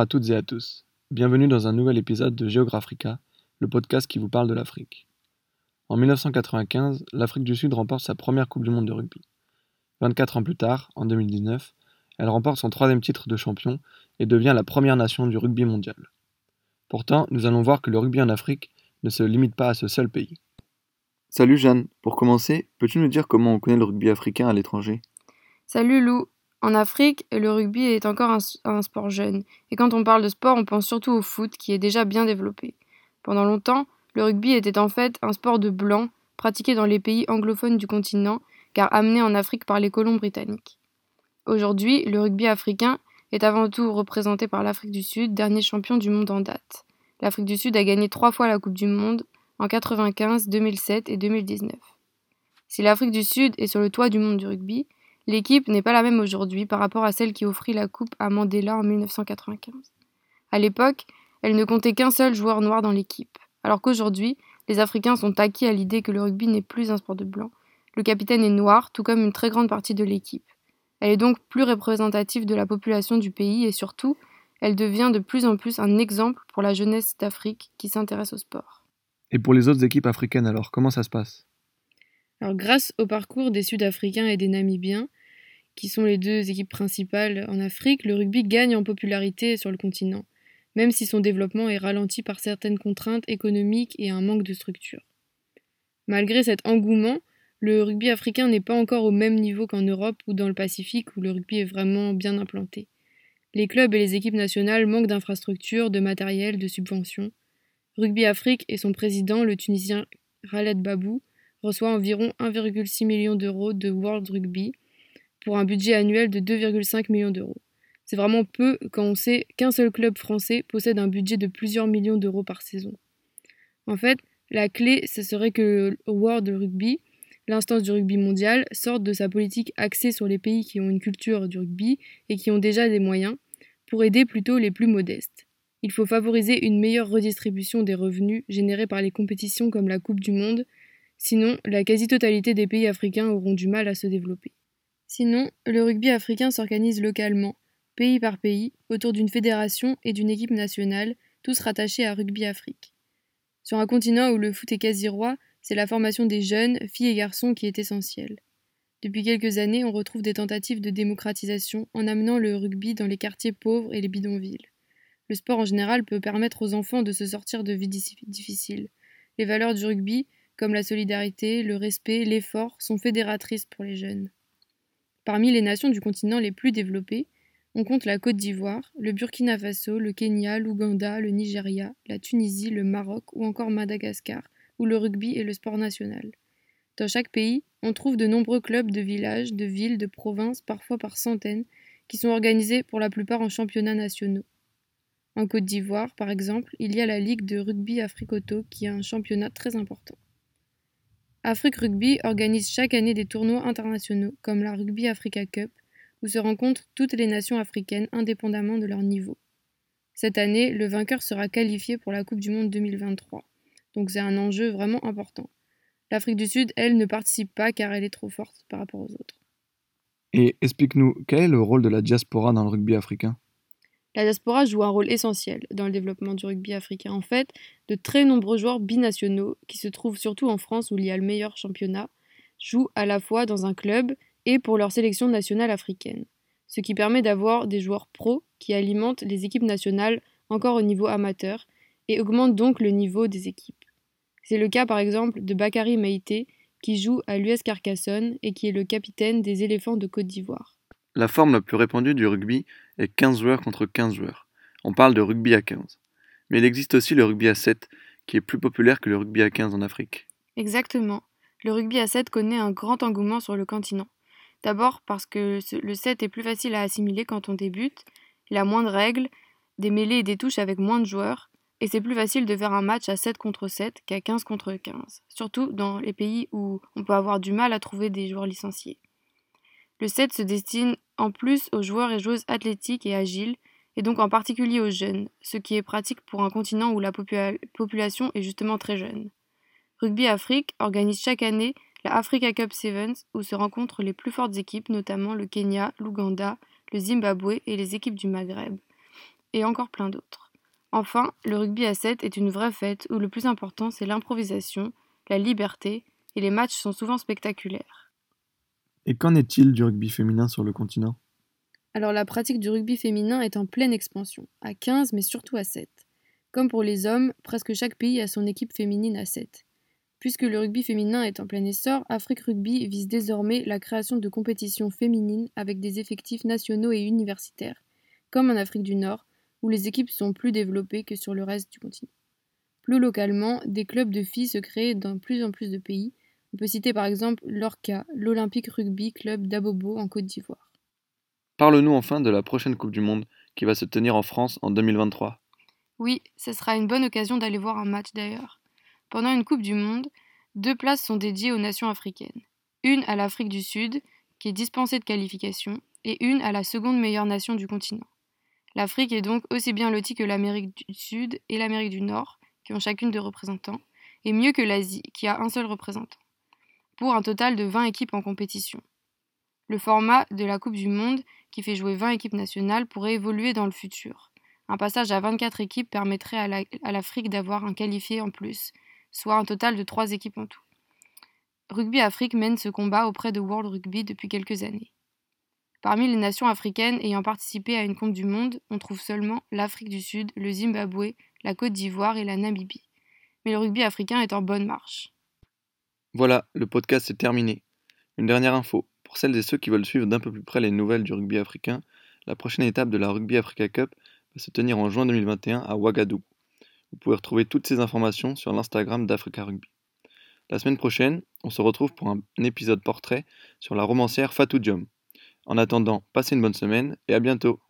À toutes et à tous. Bienvenue dans un nouvel épisode de Géographica, le podcast qui vous parle de l'Afrique. En 1995, l'Afrique du Sud remporte sa première Coupe du Monde de rugby. 24 ans plus tard, en 2019, elle remporte son troisième titre de champion et devient la première nation du rugby mondial. Pourtant, nous allons voir que le rugby en Afrique ne se limite pas à ce seul pays. Salut Jeanne, pour commencer, peux-tu nous dire comment on connaît le rugby africain à l'étranger? Salut Lou, en Afrique, le rugby est encore un, sport jeune, et quand on parle de sport, on pense surtout au foot, qui est déjà bien développé. Pendant longtemps, le rugby était en fait un sport de blancs, pratiqué dans les pays anglophones du continent, car amené en Afrique par les colons britanniques. Aujourd'hui, le rugby africain est avant tout représenté par l'Afrique du Sud, dernier champion du monde en date. L'Afrique du Sud a gagné trois fois la Coupe du Monde, en 95, 2007 et 2019. Si l'Afrique du Sud est sur le toit du monde du rugby, L'équipe n'est pas la même aujourd'hui par rapport à celle qui offrit la coupe à Mandela en 1995. À l'époque, elle ne comptait qu'un seul joueur noir dans l'équipe, alors qu'aujourd'hui, les Africains sont acquis à l'idée que le rugby n'est plus un sport de blanc. Le capitaine est noir, tout comme une très grande partie de l'équipe. Elle est donc plus représentative de la population du pays et surtout, elle devient de plus en plus un exemple pour la jeunesse d'Afrique qui s'intéresse au sport. Et pour les autres équipes africaines alors, comment ça se passe? Grâce au parcours des Sud-Africains et des Namibiens, qui sont les deux équipes principales en Afrique, le rugby gagne en popularité sur le continent, même si son développement est ralenti par certaines contraintes économiques et un manque de structure. Malgré cet engouement, le rugby africain n'est pas encore au même niveau qu'en Europe ou dans le Pacifique où le rugby est vraiment bien implanté. Les clubs et les équipes nationales manquent d'infrastructures, de matériel, de subventions. Rugby Afrique et son président, le Tunisien Khaled Babou, reçoit environ 1,6 million d'euros de World Rugby pour un budget annuel de 2,5 millions d'euros. C'est vraiment peu quand on sait qu'un seul club français possède un budget de plusieurs millions d'euros par saison. En fait, la clé, ce serait que le World Rugby, l'instance du rugby mondial, sorte de sa politique axée sur les pays qui ont une culture du rugby et qui ont déjà des moyens, pour aider plutôt les plus modestes. Il faut favoriser une meilleure redistribution des revenus générés par les compétitions comme la Coupe du Monde, sinon la quasi-totalité des pays africains auront du mal à se développer. Sinon, le rugby africain s'organise localement, pays par pays, autour d'une fédération et d'une équipe nationale, tous rattachés à Rugby Afrique. Sur un continent où le foot est quasi roi, c'est la formation des jeunes, filles et garçons, qui est essentielle. Depuis quelques années, on retrouve des tentatives de démocratisation en amenant le rugby dans les quartiers pauvres et les bidonvilles. Le sport en général peut permettre aux enfants de se sortir de vies difficiles. Les valeurs du rugby, comme la solidarité, le respect, l'effort, sont fédératrices pour les jeunes. Parmi les nations du continent les plus développées, on compte la Côte d'Ivoire, le Burkina Faso, le Kenya, l'Ouganda, le Nigeria, la Tunisie, le Maroc ou encore Madagascar, où le rugby est le sport national. Dans chaque pays, on trouve de nombreux clubs de villages, de villes, de provinces, parfois par centaines, qui sont organisés pour la plupart en championnats nationaux. En Côte d'Ivoire, par exemple, il y a la Ligue de rugby Africoto qui a un championnat très important. Afrique Rugby organise chaque année des tournois internationaux, comme la Rugby Africa Cup, où se rencontrent toutes les nations africaines indépendamment de leur niveau. Cette année, le vainqueur sera qualifié pour la Coupe du Monde 2023, donc c'est un enjeu vraiment important. L'Afrique du Sud, elle, ne participe pas car elle est trop forte par rapport aux autres. Et explique-nous, quel est le rôle de la diaspora dans le rugby africain? La diaspora joue un rôle essentiel dans le développement du rugby africain. En fait, de très nombreux joueurs binationaux, qui se trouvent surtout en France où il y a le meilleur championnat, jouent à la fois dans un club et pour leur sélection nationale africaine. Ce qui permet d'avoir des joueurs pros qui alimentent les équipes nationales encore au niveau amateur et augmentent donc le niveau des équipes. C'est le cas par exemple de Bakary Maïté qui joue à l'US Carcassonne et qui est le capitaine des éléphants de Côte d'Ivoire. La forme la plus répandue du rugby est 15 joueurs contre 15 joueurs. On parle de rugby à 15. Mais il existe aussi le rugby à 7, qui est plus populaire que le rugby à 15 en Afrique. Exactement. Le rugby à 7 connaît un grand engouement sur le continent. D'abord parce que le 7 est plus facile à assimiler quand on débute, il a moins de règles, des mêlées et des touches avec moins de joueurs, et c'est plus facile de faire un match à 7 contre 7 qu'à 15 contre 15, surtout dans les pays où on peut avoir du mal à trouver des joueurs licenciés. Le set se destine en plus aux joueurs et joueuses athlétiques et agiles, et donc en particulier aux jeunes, ce qui est pratique pour un continent où la population est justement très jeune. Rugby Afrique organise chaque année la Africa Cup Sevens où se rencontrent les plus fortes équipes, notamment le Kenya, l'Ouganda, le Zimbabwe et les équipes du Maghreb. et encore plein d'autres. Enfin, le rugby à 7 est une vraie fête où le plus important c'est l'improvisation, la liberté, et les matchs sont souvent spectaculaires. Et qu'en est-il du rugby féminin sur le continent? Alors la pratique du rugby féminin est en pleine expansion, à 15 mais surtout à 7. Comme pour les hommes, presque chaque pays a son équipe féminine à 7. Puisque le rugby féminin est en plein essor, Afrique Rugby vise désormais la création de compétitions féminines avec des effectifs nationaux et universitaires, comme en Afrique du Nord, où les équipes sont plus développées que sur le reste du continent. Plus localement, des clubs de filles se créent dans plus en plus de pays. On peut citer par exemple l'ORCA, l'Olympique Rugby Club d'Abobo en Côte d'Ivoire. Parle-nous enfin de la prochaine Coupe du Monde qui va se tenir en France en 2023. Oui, ce sera une bonne occasion d'aller voir un match d'ailleurs. Pendant une Coupe du Monde, deux places sont dédiées aux nations africaines. Une à l'Afrique du Sud, qui est dispensée de qualification, et une à la seconde meilleure nation du continent. L'Afrique est donc aussi bien lotie que l'Amérique du Sud et l'Amérique du Nord, qui ont chacune deux représentants, et mieux que l'Asie, qui a un seul représentant, pour un total de 20 équipes en compétition. Le format de la Coupe du Monde, qui fait jouer 20 équipes nationales, pourrait évoluer dans le futur. Un passage à 24 équipes permettrait à l'Afrique d'avoir un qualifié en plus, soit un total de trois équipes en tout. Rugby Afrique mène ce combat auprès de World Rugby depuis quelques années. Parmi les nations africaines ayant participé à une Coupe du Monde, on trouve seulement l'Afrique du Sud, le Zimbabwe, la Côte d'Ivoire et la Namibie. Mais le rugby africain est en bonne marche. Voilà, le podcast est terminé. Une dernière info. Pour celles et ceux qui veulent suivre d'un peu plus près les nouvelles du rugby africain, la prochaine étape de la Rugby Africa Cup va se tenir en juin 2021 à Ouagadougou. Vous pouvez retrouver toutes ces informations sur l'Instagram d'Africa Rugby. La semaine prochaine, on se retrouve pour un épisode portrait sur la romancière Fatou Diom. En attendant, passez une bonne semaine et à bientôt.